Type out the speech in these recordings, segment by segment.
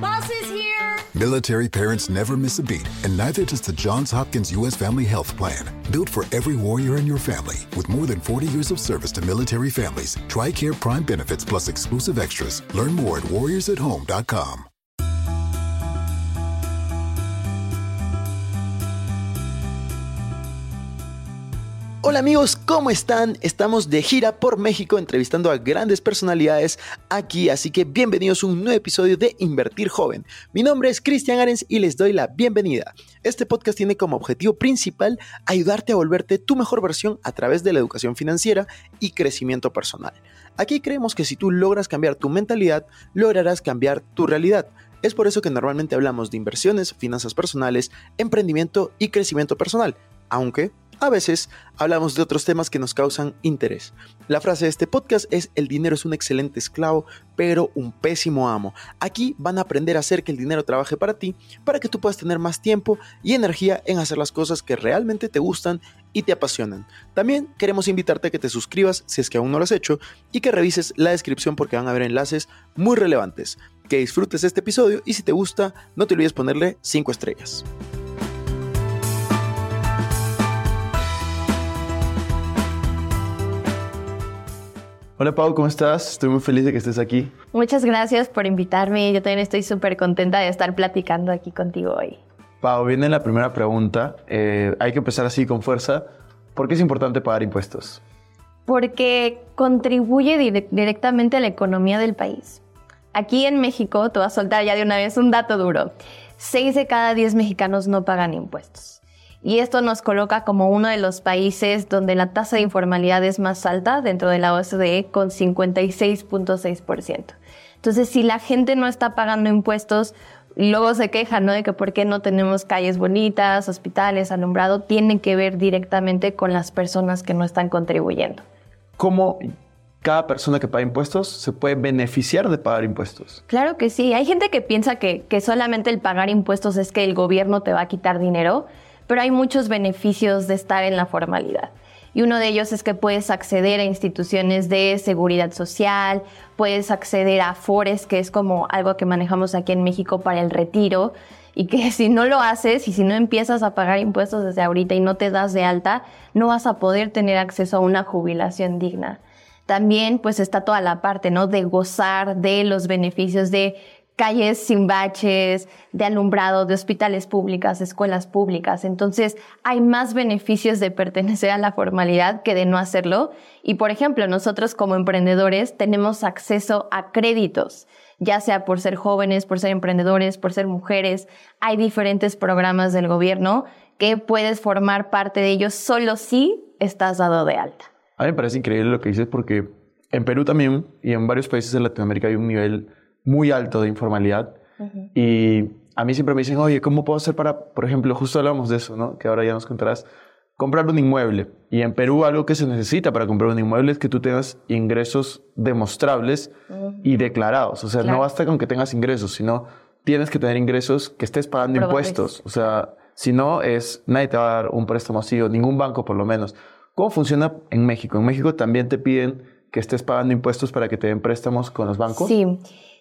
Here. Military parents never miss a beat, and neither does the Johns Hopkins U.S. Family Health Plan. Built for every warrior in your family, with more than 40 years of service to military families, TRICARE Prime benefits plus exclusive extras. Learn more at warriorsathome.com. Hola amigos, ¿cómo están? Estamos de gira por México entrevistando a grandes personalidades aquí, así que bienvenidos a un nuevo episodio de Invertir Joven. Mi nombre es Cristian Arens y les doy la bienvenida. Este podcast tiene como objetivo principal ayudarte a volverte tu mejor versión a través de la educación financiera y crecimiento personal. Aquí creemos que si tú logras cambiar tu mentalidad, lograrás cambiar tu realidad. Es por eso que normalmente hablamos de inversiones, finanzas personales, emprendimiento y crecimiento personal, aunque a veces hablamos de otros temas que nos causan interés. La frase de este podcast es el dinero es un excelente esclavo, pero un pésimo amo. Aquí van a aprender a hacer que el dinero trabaje para ti, para que tú puedas tener más tiempo y energía en hacer las cosas que realmente te gustan y te apasionan. También queremos invitarte a que te suscribas si es que aún no lo has hecho y que revises la descripción porque van a haber enlaces muy relevantes. Que disfrutes este episodio y si te gusta, no te olvides ponerle 5 estrellas. Hola Pau, ¿cómo estás? Estoy muy feliz de que estés aquí. Muchas gracias por invitarme. Yo también estoy súper contenta de estar platicando aquí contigo hoy. Pau, viene la primera pregunta. Eh, hay que empezar así con fuerza. ¿Por qué es importante pagar impuestos? Porque contribuye directamente a la economía del país. Aquí en México, te voy a soltar ya de una vez un dato duro. Seis de cada diez mexicanos no pagan impuestos y esto nos coloca como uno de los países donde la tasa de informalidad es más alta dentro de la OCDE con 56.6%. Entonces, si la gente no está pagando impuestos, luego se quejan ¿no? de que por qué no tenemos calles bonitas, hospitales, alumbrado, tiene que ver directamente con las personas que no están contribuyendo. ¿Cómo cada persona que paga impuestos se puede beneficiar de pagar impuestos? Claro que sí. Hay gente que piensa que, que solamente el pagar impuestos es que el gobierno te va a quitar dinero pero hay muchos beneficios de estar en la formalidad. Y uno de ellos es que puedes acceder a instituciones de seguridad social, puedes acceder a FORES, que es como algo que manejamos aquí en México para el retiro, y que si no lo haces y si no empiezas a pagar impuestos desde ahorita y no te das de alta, no vas a poder tener acceso a una jubilación digna. También pues está toda la parte, ¿no? De gozar de los beneficios de calles sin baches, de alumbrado, de hospitales públicas, escuelas públicas. Entonces, hay más beneficios de pertenecer a la formalidad que de no hacerlo. Y, por ejemplo, nosotros como emprendedores tenemos acceso a créditos, ya sea por ser jóvenes, por ser emprendedores, por ser mujeres. Hay diferentes programas del gobierno que puedes formar parte de ellos solo si estás dado de alta. A mí me parece increíble lo que dices porque en Perú también y en varios países de Latinoamérica hay un nivel muy alto de informalidad. Y a mí siempre me dicen, oye, ¿cómo puedo hacer para, por ejemplo, justo hablamos de eso, ¿no? Que ahora ya nos contarás, comprar un inmueble. Y en Perú algo que se necesita para comprar un inmueble es que tú tengas ingresos demostrables y declarados. O sea, no basta con que tengas ingresos, sino tienes que tener ingresos que estés pagando impuestos. O sea, si no, es, nadie te va a dar un préstamo así, o ningún banco por lo menos. ¿Cómo funciona en México? En México también te piden que estés pagando impuestos para que te den préstamos con los bancos. Sí.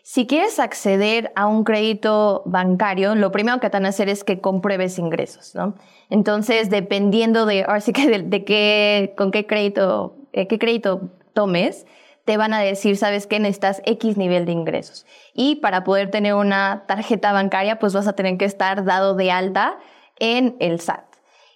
Si quieres acceder a un crédito bancario, lo primero que te van a hacer es que compruebes ingresos, ¿no? Entonces, dependiendo de, ahora sí que de, qué, con qué crédito, eh, qué crédito tomes, te van a decir, sabes que necesitas X nivel de ingresos. Y para poder tener una tarjeta bancaria, pues vas a tener que estar dado de alta en el SAT.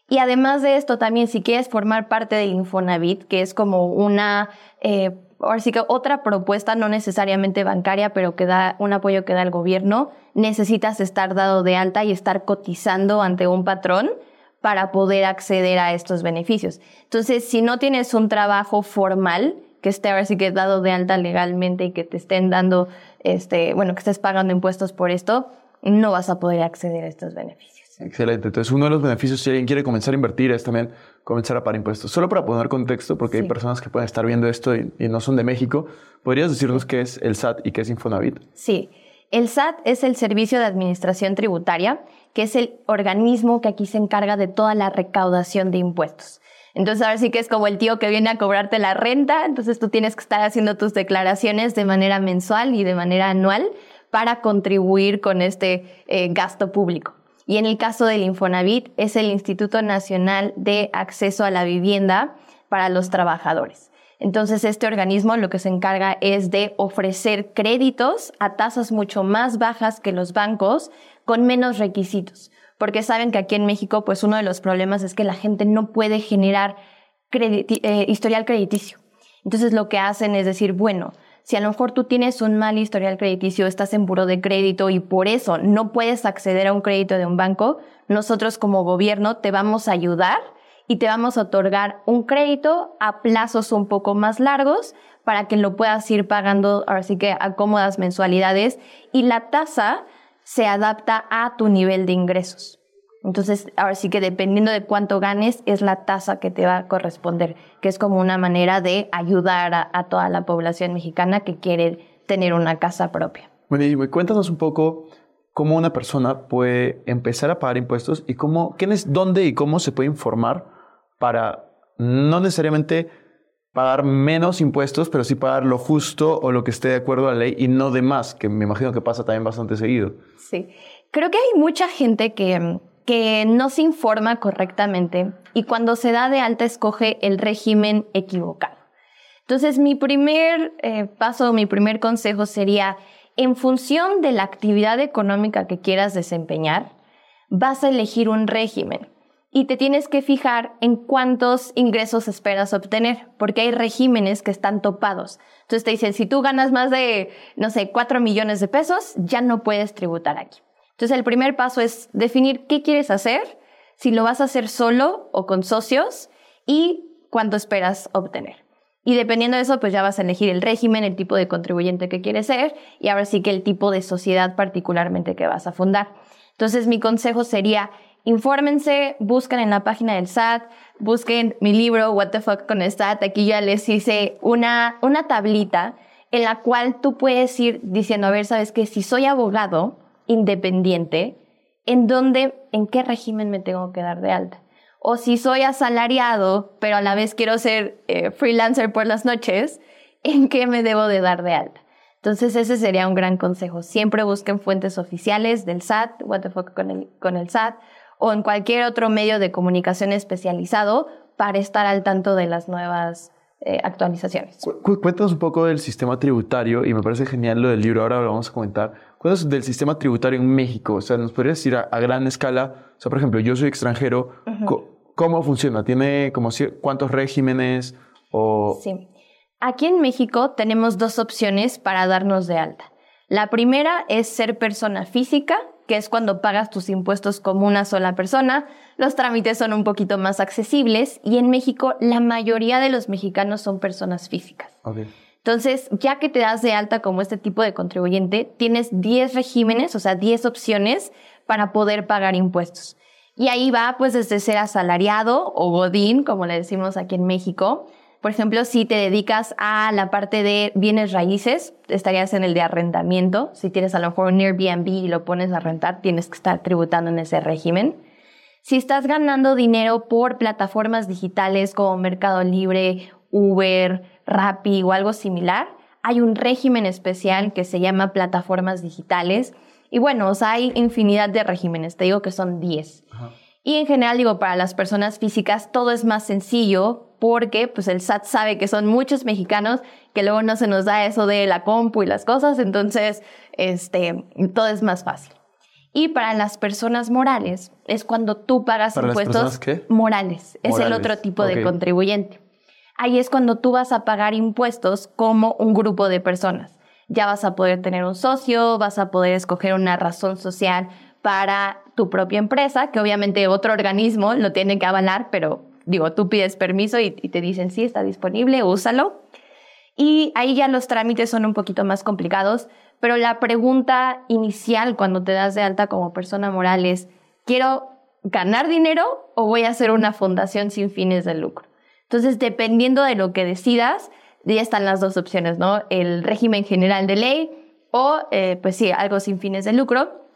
Y además de esto, también si quieres formar parte de Infonavit, que es como una eh, ahora sí que otra propuesta, no necesariamente bancaria, pero que da un apoyo que da el gobierno, necesitas estar dado de alta y estar cotizando ante un patrón para poder acceder a estos beneficios. Entonces, si no tienes un trabajo formal, que esté ahora sí que dado de alta legalmente y que te estén dando, este, bueno, que estés pagando impuestos por esto, no vas a poder acceder a estos beneficios. Excelente. Entonces, uno de los beneficios, si alguien quiere comenzar a invertir, es también comenzar a pagar impuestos. Solo para poner contexto, porque hay personas que pueden estar viendo esto y, no son de México, ¿podrías decirnos qué es el SAT y qué es Infonavit? Sí. El SAT es el Servicio de Administración Tributaria, que es el organismo que aquí se encarga de toda la recaudación de impuestos. Entonces ahora sí que es como el tío que viene a cobrarte la renta, entonces tú tienes que estar haciendo tus declaraciones de manera mensual y de manera anual para contribuir con este eh, gasto público. Y en el caso del Infonavit es el Instituto Nacional de Acceso a la Vivienda para los Trabajadores. Entonces, este organismo lo que se encarga es de ofrecer créditos a tasas mucho más bajas que los bancos con menos requisitos, porque saben que aquí en México, pues uno de los problemas es que la gente no puede generar eh, historial crediticio. Entonces, lo que hacen es decir, bueno, si a lo mejor tú tienes un mal historial crediticio, estás en buro de crédito y por eso no puedes acceder a un crédito de un banco, nosotros como gobierno te vamos a ayudar y te vamos a otorgar un crédito a plazos un poco más largos para que lo puedas ir pagando, así que a cómodas mensualidades y la tasa se adapta a tu nivel de ingresos. Entonces, ahora sí que dependiendo de cuánto ganes, es la tasa que te va a corresponder, que es como una manera de ayudar a, toda la población mexicana que quiere tener una casa propia. Bueno, y cuéntanos un poco cómo una persona puede empezar a pagar impuestos y cómo, quién es, dónde y cómo se puede informar para no necesariamente pagar menos impuestos, pero sí pagar lo justo o lo que esté de acuerdo a la ley y no de más, que me imagino que pasa también bastante seguido. Sí, creo que hay mucha gente que, que no se informa correctamente y cuando se da de alta escoge el régimen equivocado. Entonces, mi primer eh, paso, mi primer consejo sería, en función de la actividad económica que quieras desempeñar, vas a elegir un régimen y te tienes que fijar en cuántos ingresos esperas obtener, porque hay regímenes que están topados. Entonces te dicen, si tú ganas más de, no sé, 4 millones de pesos, ya no puedes tributar aquí. Entonces el primer paso es definir qué quieres hacer, si lo vas a hacer solo o con socios y cuánto esperas obtener. Y dependiendo de eso, pues ya vas a elegir el régimen, el tipo de contribuyente que quieres ser y ahora sí que el tipo de sociedad particularmente que vas a fundar. Entonces mi consejo sería infórmense, busquen en la página del SAT, busquen mi libro What the Fuck con el SAT. Aquí ya les hice una, una tablita en la cual tú puedes ir diciendo, a ver, sabes que si soy abogado independiente, ¿en dónde, en qué régimen me tengo que dar de alta? O si soy asalariado, pero a la vez quiero ser eh, freelancer por las noches, ¿en qué me debo de dar de alta? Entonces ese sería un gran consejo. Siempre busquen fuentes oficiales del SAT, what the fuck con el, con el SAT, o en cualquier otro medio de comunicación especializado para estar al tanto de las nuevas eh, actualizaciones. cuéntanos un poco del sistema tributario y me parece genial lo del libro, ahora lo vamos a comentar. Cuéntanos del sistema tributario en México, o sea, nos podrías decir a, gran escala, o sea, por ejemplo, yo soy extranjero, ¿cómo funciona? ¿Tiene como cuántos regímenes o...? Sí. Aquí en México tenemos dos opciones para darnos de alta. La primera es ser persona física, que es cuando pagas tus impuestos como una sola persona. Los trámites son un poquito más accesibles y en México la mayoría de los mexicanos son personas físicas. Entonces, ya que te das de alta como este tipo de contribuyente, tienes 10 regímenes, o sea, 10 opciones para poder pagar impuestos. Y ahí va, pues, desde ser asalariado o godín, como le decimos aquí en México, por ejemplo, si te dedicas a la parte de bienes raíces, estarías en el de arrendamiento. Si tienes a lo mejor un Airbnb y lo pones a rentar, tienes que estar tributando en ese régimen. Si estás ganando dinero por plataformas digitales como Mercado Libre, Uber, Rappi o algo similar, hay un régimen especial que se llama plataformas digitales. Y bueno, o sea, hay infinidad de regímenes, te digo que son 10. Y en general, digo, para las personas físicas todo es más sencillo porque pues el SAT sabe que son muchos mexicanos que luego no se nos da eso de la compu y las cosas, entonces este, todo es más fácil. Y para las personas morales es cuando tú pagas impuestos morales, es el otro tipo de contribuyente. Ahí es cuando tú vas a pagar impuestos como un grupo de personas. Ya vas a poder tener un socio, vas a poder escoger una razón social para tu propia empresa, que obviamente otro organismo lo tiene que avalar, pero digo, tú pides permiso y, te dicen, sí, está disponible, úsalo. Y ahí ya los trámites son un poquito más complicados, pero la pregunta inicial cuando te das de alta como persona moral es, ¿quiero ganar dinero o voy a hacer una fundación sin fines de lucro? Entonces, dependiendo de lo que decidas, ya están las dos opciones, ¿no? El régimen general de ley o, eh, pues sí, algo sin fines de lucro.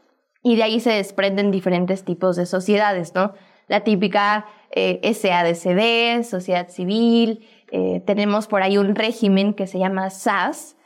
Y de ahí se desprenden diferentes tipos de sociedades, ¿no? La típica eh, SADCB, sociedad civil, eh, tenemos por ahí un régimen que se llama SAS,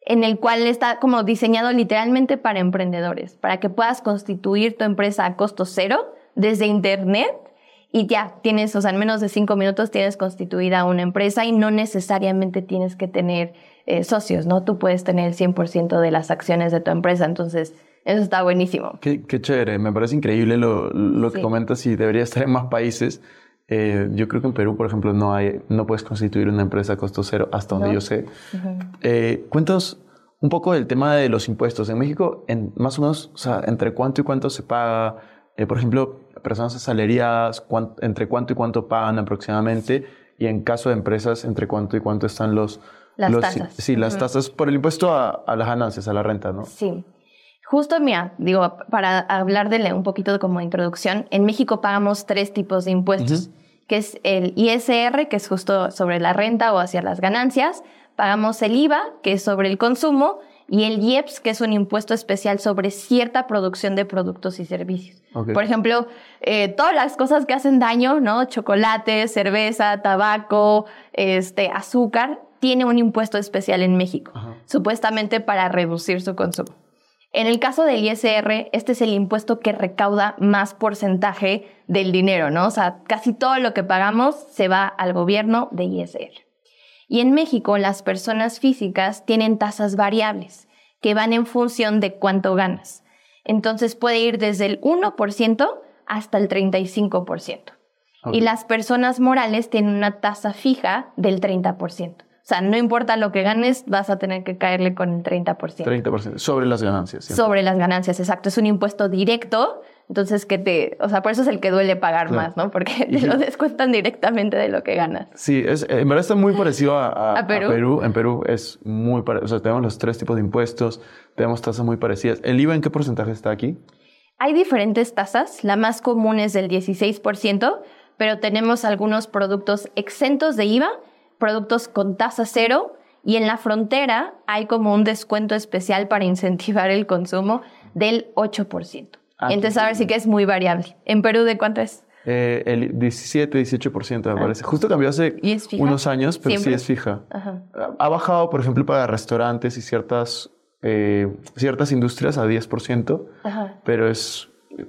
en el cual está como diseñado literalmente para emprendedores, para que puedas constituir tu empresa a costo cero desde Internet y ya tienes, o sea, en menos de cinco minutos tienes constituida una empresa y no necesariamente tienes que tener eh, socios, ¿no? Tú puedes tener el 100% de las acciones de tu empresa, entonces eso está buenísimo. Qué, chévere, me parece increíble lo, lo que comentas y debería estar en más países. Eh, yo creo que en Perú, por ejemplo, no, hay, no puedes constituir una empresa a costo cero, hasta donde yo sé. Eh, cuéntanos un poco del tema de los impuestos. En México, en, más o menos, o sea, ¿entre cuánto y cuánto se paga? Eh, por ejemplo, personas asalariadas, ¿entre cuánto y cuánto pagan aproximadamente? Y en caso de empresas, ¿entre cuánto y cuánto están los... Las tasas. Sí, las tasas por el impuesto a, a las ganancias, a la renta, ¿no? Sí. Justo, mira, digo, para hablar de un poquito como introducción, en México pagamos tres tipos de impuestos, que es el ISR, que es justo sobre la renta o hacia las ganancias, pagamos el IVA, que es sobre el consumo, y el IEPS, que es un impuesto especial sobre cierta producción de productos y servicios. Por ejemplo, eh, todas las cosas que hacen daño, ¿no? Chocolate, cerveza, tabaco, este, azúcar, tiene un impuesto especial en México, supuestamente para reducir su consumo. En el caso del ISR, este es el impuesto que recauda más porcentaje del dinero, ¿no? O sea, casi todo lo que pagamos se va al gobierno de ISR. Y en México, las personas físicas tienen tasas variables que van en función de cuánto ganas. Entonces puede ir desde el 1% hasta el 35%. Y las personas morales tienen una tasa fija del 30%. O sea, no importa lo que ganes, vas a tener que caerle con el 30%. 30%, sobre las ganancias. Sobre las ganancias, exacto. Es un impuesto directo, entonces que te, o sea, por eso es el que duele pagar más, ¿no? Porque te lo descuentan directamente de lo que ganas. Sí, es, en verdad está muy parecido a, Perú? En Perú es muy parecido, o sea, tenemos los tres tipos de impuestos, tenemos tasas muy parecidas. ¿El IVA en qué porcentaje está aquí? Hay diferentes tasas, la más común es del 16%, pero tenemos algunos productos exentos de IVA productos con tasa cero y en la frontera hay como un descuento especial para incentivar el consumo del 8%. Ah, Entonces, a ver sí que es muy variable. ¿En Perú de cuánto es? Eh, el 17, 18% me ah. parece. Justo cambió hace unos años, pero sí es fija. Ha bajado, por ejemplo, para restaurantes y ciertas, eh, ciertas industrias a 10%, pero es,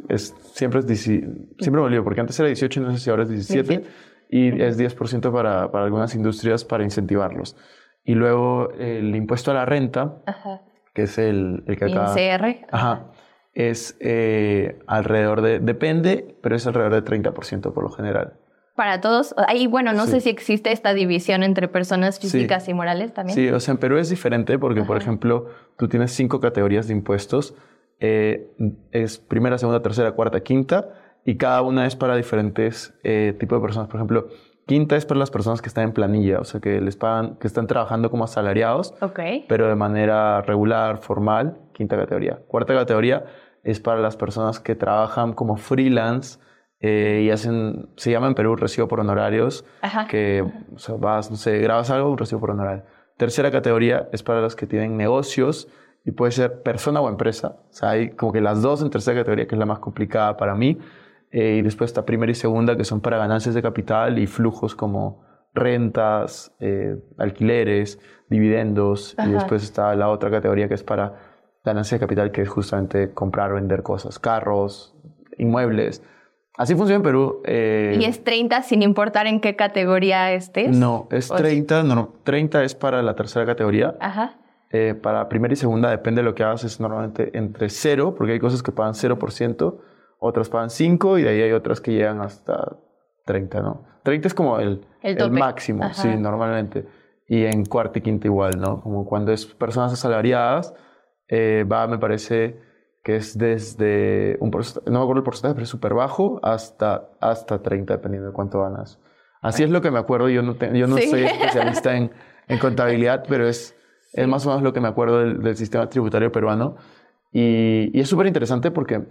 es, siempre es siempre volvió, porque antes era 18, no sé si ahora es 17 y es 10% para, para, algunas industrias para incentivarlos. Y luego el impuesto a la renta, que es el, el que acá... ICR. Ajá. Es eh, alrededor de... Depende, pero es alrededor de 30% por lo general. Para todos. Ahí, bueno, no sé si existe esta división entre personas físicas y morales también. Sí, o sea, en Perú es diferente porque, por ejemplo, tú tienes cinco categorías de impuestos. Eh, es primera, segunda, tercera, cuarta, quinta y cada una es para diferentes eh, tipos de personas. Por ejemplo, quinta es para las personas que están en planilla, o sea, que les pagan, que están trabajando como asalariados, pero de manera regular, formal, quinta categoría. Cuarta categoría es para las personas que trabajan como freelance eh, y hacen, se llama en Perú recibo por honorarios, que o sea, vas, no sé, grabas algo, un recibo por honorario. Tercera categoría es para los que tienen negocios y puede ser persona o empresa. O sea, hay como que las dos en tercera categoría, que es la más complicada para mí. Eh, y después está primera y segunda, que son para ganancias de capital y flujos como rentas, eh, alquileres, dividendos. Y después está la otra categoría que es para ganancias de capital, que es justamente comprar o vender cosas, carros, inmuebles. Así funciona en Perú. Eh, ¿Y es 30 sin importar en qué categoría estés? No, es 30, no, no, 30 es para la tercera categoría. Ajá. para primera y segunda depende de lo que hagas, es normalmente entre cero, porque hay cosas que pagan 0%, otras pagan 5 y de ahí hay otras que llegan hasta 30, ¿no? 30 es como el, el, máximo, sí, normalmente. Y en cuarta y quinta igual, ¿no? Como cuando es personas asalariadas, eh, va, me parece que es desde un porcentaje, no me acuerdo el porcentaje, pero es súper bajo, hasta, hasta 30, dependiendo de cuánto ganas. Así es lo que me acuerdo, yo no, yo no soy especialista en, en, contabilidad, pero es, es más o menos lo que me acuerdo del, del sistema tributario peruano. Y, y es súper interesante porque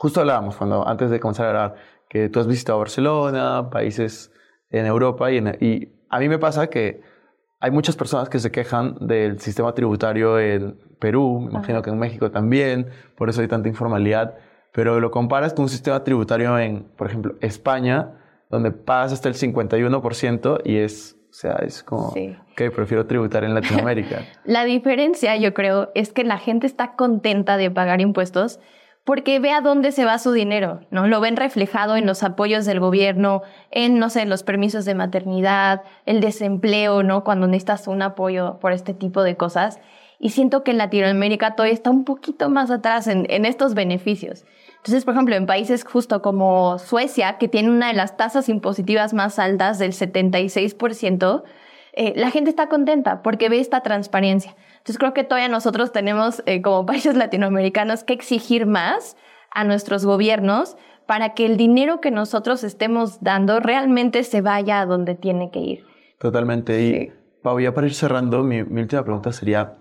Justo hablábamos cuando, antes de comenzar a grabar, que tú has visitado Barcelona, países en Europa, y, y a mí me pasa que hay muchas personas que se quejan del sistema tributario en Perú, me imagino que en México también, por eso hay tanta informalidad, pero lo comparas con un sistema tributario en, por ejemplo, España, donde pagas hasta el 51% y es sea, es como que prefiero tributar en Latinoamérica. la diferencia, yo creo, es que la gente está contenta de pagar impuestos porque ve a dónde se va su dinero, ¿no? Lo ven reflejado en los apoyos del gobierno, en, no sé, los permisos de maternidad, el desempleo, ¿no? Cuando necesitas un apoyo por este tipo de cosas. Y siento que en Latinoamérica todavía está un poquito más atrás en, estos beneficios. Entonces, por ejemplo, en países justo como Suecia, que tiene una de las tasas impositivas más altas del 76%, eh, la gente está contenta porque ve esta transparencia. Entonces, creo que todavía nosotros tenemos, eh, como países latinoamericanos, que exigir más a nuestros gobiernos para que el dinero que nosotros estemos dando realmente se vaya a donde tiene que ir. Totalmente. Y, Pau, ya para ir cerrando, mi última pregunta sería,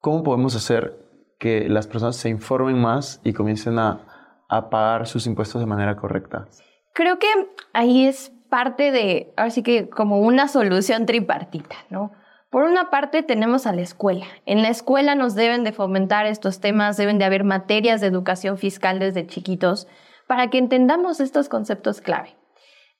¿cómo podemos hacer que las personas se informen más y comiencen a a pagar sus impuestos de manera correcta? Creo que ahí es parte de, así que como una solución tripartita, ¿no? Por una parte tenemos a la escuela. En la escuela nos deben de fomentar estos temas, deben de haber materias de educación fiscal desde chiquitos para que entendamos estos conceptos clave.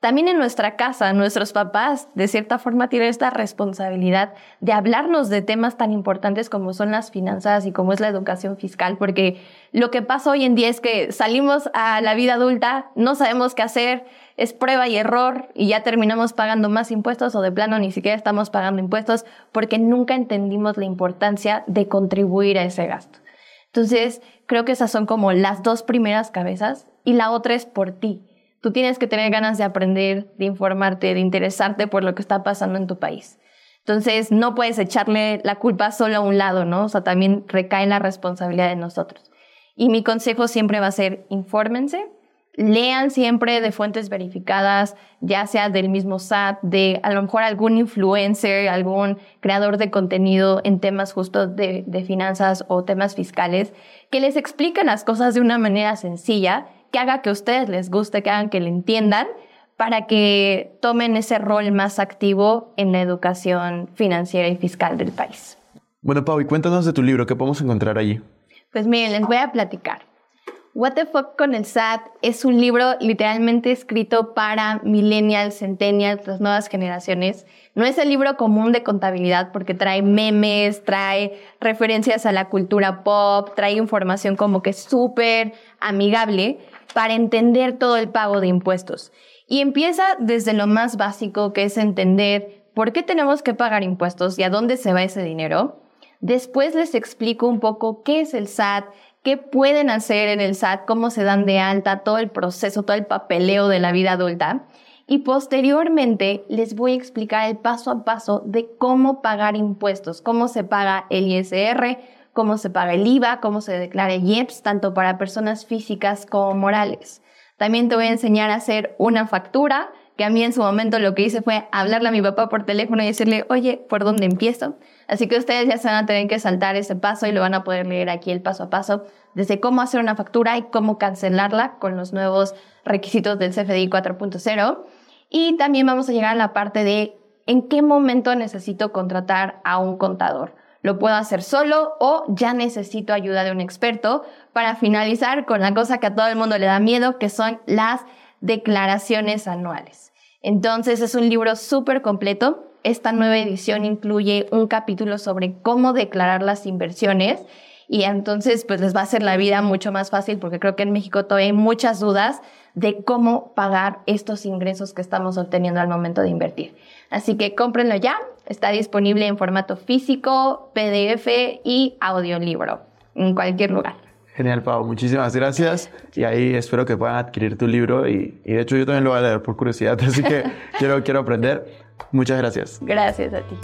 También en nuestra casa, nuestros papás de cierta forma tienen esta responsabilidad de hablarnos de temas tan importantes como son las finanzas y como es la educación fiscal, porque lo que pasa hoy en día es que salimos a la vida adulta, no sabemos qué hacer, es prueba y error y ya terminamos pagando más impuestos o de plano ni siquiera estamos pagando impuestos porque nunca entendimos la importancia de contribuir a ese gasto. Entonces, creo que esas son como las dos primeras cabezas y la otra es por ti Tú tienes que tener ganas de aprender, de informarte, de interesarte por lo que está pasando en tu país. Entonces, no puedes echarle la culpa solo a un lado, ¿no? O sea, también recae la responsabilidad de nosotros. Y mi consejo siempre va a ser, infórmense, lean siempre de fuentes verificadas, ya sea del mismo SAT, de a lo mejor algún influencer, algún creador de contenido en temas justos de, de finanzas o temas fiscales, que les expliquen las cosas de una manera sencilla que haga que a ustedes les guste, que hagan que le entiendan, para que tomen ese rol más activo en la educación financiera y fiscal del país. Bueno, Pau, y cuéntanos de tu libro, ¿qué podemos encontrar allí? Pues miren, les voy a platicar. What the Fuck con el SAT es un libro literalmente escrito para millennials, centennials, las nuevas generaciones. No es el libro común de contabilidad porque trae memes, trae referencias a la cultura pop, trae información como que súper amigable, para entender todo el pago de impuestos. Y empieza desde lo más básico, que es entender por qué tenemos que pagar impuestos y a dónde se va ese dinero. Después les explico un poco qué es el SAT, qué pueden hacer en el SAT, cómo se dan de alta, todo el proceso, todo el papeleo de la vida adulta. Y posteriormente les voy a explicar el paso a paso de cómo pagar impuestos, cómo se paga el ISR, cómo se paga el IVA, cómo se declara el IEPS, tanto para personas físicas como morales. También te voy a enseñar a hacer una factura, que a mí en su momento lo que hice fue hablarle a mi papá por teléfono y decirle, oye, ¿por dónde empiezo? Así que ustedes ya se van a tener que saltar ese paso y lo van a poder leer aquí el paso a paso, desde cómo hacer una factura y cómo cancelarla con los nuevos requisitos del CFDI 4.0. Y también vamos a llegar a la parte de en qué momento necesito contratar a un contador lo puedo hacer solo o ya necesito ayuda de un experto para finalizar con la cosa que a todo el mundo le da miedo, que son las declaraciones anuales. Entonces es un libro súper completo. Esta nueva edición incluye un capítulo sobre cómo declarar las inversiones y entonces pues les va a hacer la vida mucho más fácil porque creo que en México todavía hay muchas dudas de cómo pagar estos ingresos que estamos obteniendo al momento de invertir. Así que cómprenlo ya, está disponible en formato físico, PDF y audiolibro, en cualquier lugar. Genial, Pau, muchísimas gracias. Y ahí espero que puedan adquirir tu libro. Y, y de hecho, yo también lo voy a leer por curiosidad, así que quiero, quiero aprender. Muchas gracias. Gracias a ti.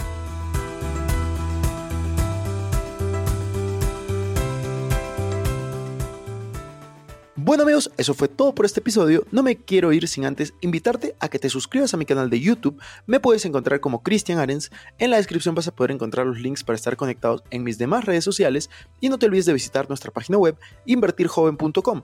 Bueno amigos, eso fue todo por este episodio. No me quiero ir sin antes invitarte a que te suscribas a mi canal de YouTube. Me puedes encontrar como Cristian Arens. En la descripción vas a poder encontrar los links para estar conectados en mis demás redes sociales. Y no te olvides de visitar nuestra página web invertirjoven.com.